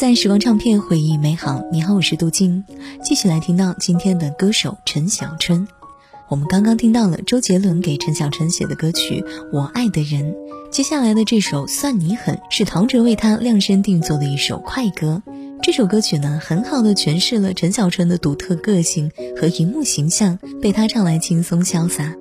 在时光唱片回忆美好，你好，我是杜静，继续来听到今天的歌手陈小春。我们刚刚听到了周杰伦给陈小春写的歌曲《我爱的人》，接下来的这首《算你狠》是陶喆为他量身定做的一首快歌。这首歌曲呢，很好的诠释了陈小春的独特个性和荧幕形象，被他唱来轻松潇洒。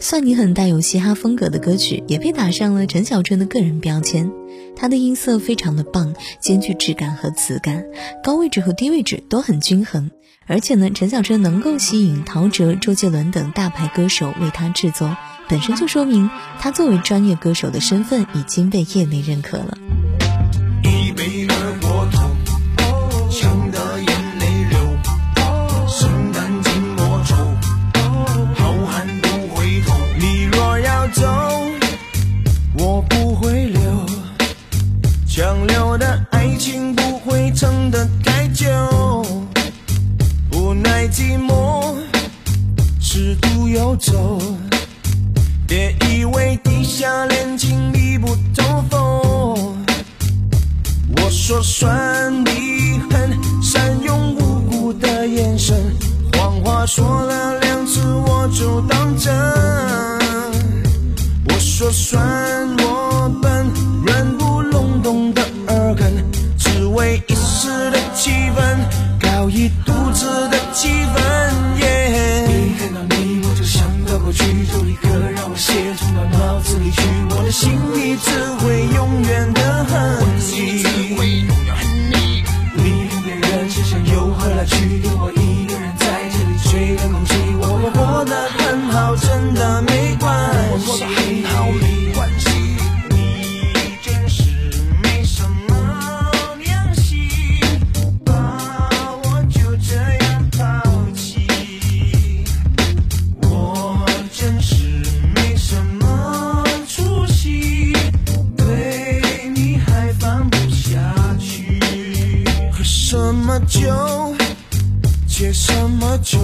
算你狠带有嘻哈风格的歌曲，也被打上了陈小春的个人标签。他的音色非常的棒，兼具质感和磁感，高位置和低位置都很均衡。而且呢，陈小春能够吸引陶喆、周杰伦等大牌歌手为他制作，本身就说明他作为专业歌手的身份已经被业内认可了。就算我笨，软不隆咚的耳根，只为一时的气氛，搞一肚子的气酒借什么酒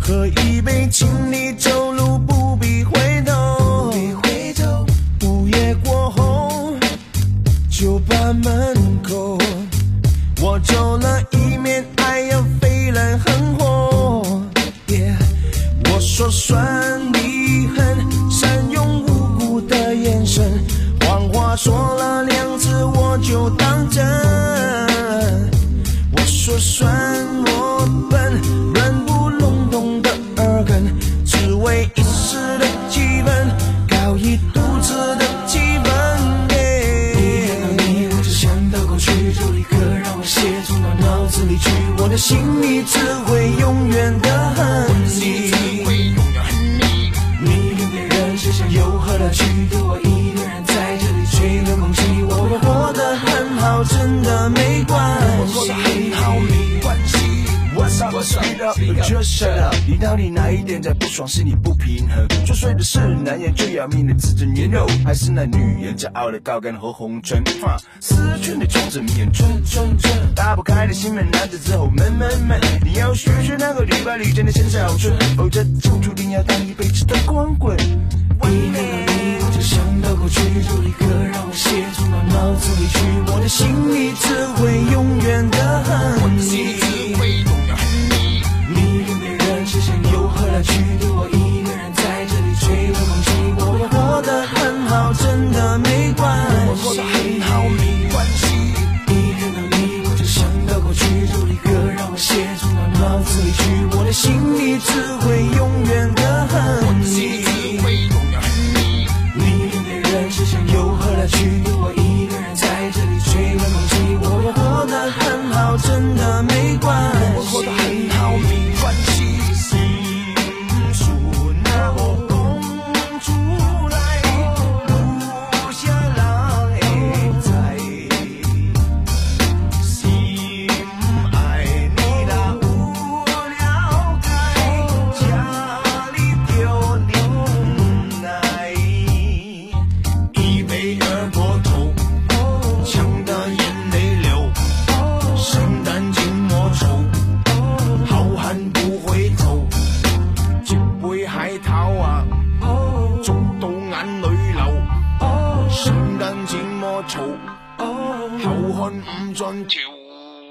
喝一杯请你走路不必回头。回头午夜过后酒吧门口我走了一面爱要飞来横祸。我说算你狠善用无辜的眼神谎话说我的心里只会永远的恨你你跟别人吃香又何辣去丢我一个人在这里吹冷空气我？会活得很好真的没关系。到底哪一点在不爽？是你不平衡？作祟的是男人最要命的自尊年肉，还是那女人骄傲的高跟和红唇？思春的冲着面，春春春，打不开的心门，男子之后闷闷闷。你要学学那个绿白绿真的陈小春，否则就注定要当一辈子的光棍。一看到你，我就想到过去，就立刻让我写从到脑子里去，我的心里只会永远的恨你。去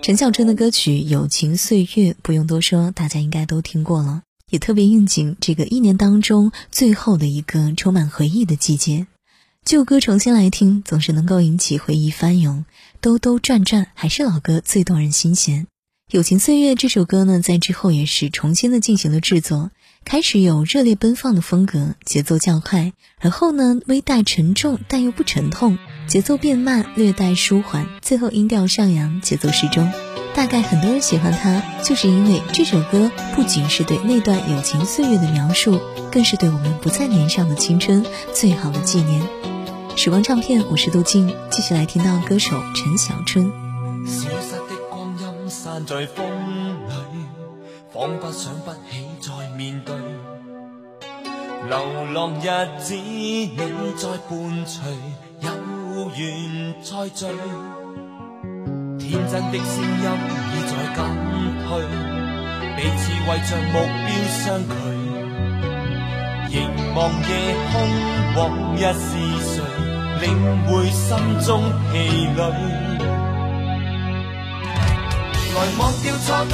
陈小春的歌曲友情岁月不用多说大家应该都听过了也特别应景这个一年当中最后的一个充满回忆的季节。旧歌重新来听总是能够引起回忆翻涌兜兜转转还是老歌最动人心弦友情岁月这首歌呢在之后也是重新的进行了制作开始有热烈奔放的风格，节奏较快，而后呢，微带沉重但又不沉痛，节奏变慢，略带舒缓，最后音调上扬，节奏适中。大概很多人喜欢它，就是因为这首歌不仅是对那段友情岁月的描述，更是对我们不再年少的青春最好的纪念。时光唱片，我是杜静，继续来听到歌手陈小春。消失的光阴散在风，仿佛想不起再面对。流浪日子你在伴随，有缘再聚。天真的声音已在减退，彼此为着目标相距。凝望夜空，往日是谁？领会心中疲累，来忘掉错对，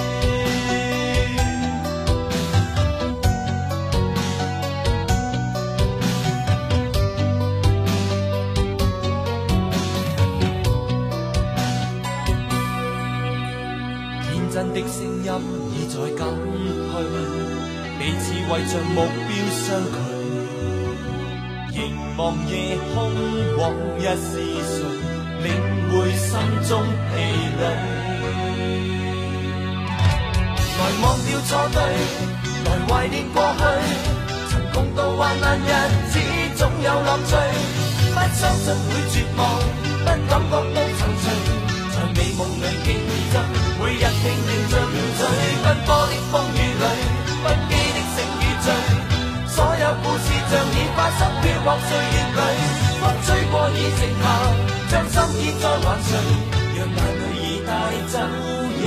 的声音已在减退，彼此为着目标相距。凝望夜空，往日是谁？领会心中疲累。来忘掉错对，来怀念过去。曾共度患难日子，总有乐趣。不相信会绝望，不感觉到踌躇。在美梦里竞争，已发生。或岁月里，风吹过已静下，将心意再还谁？让眼泪已带走夜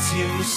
潮水。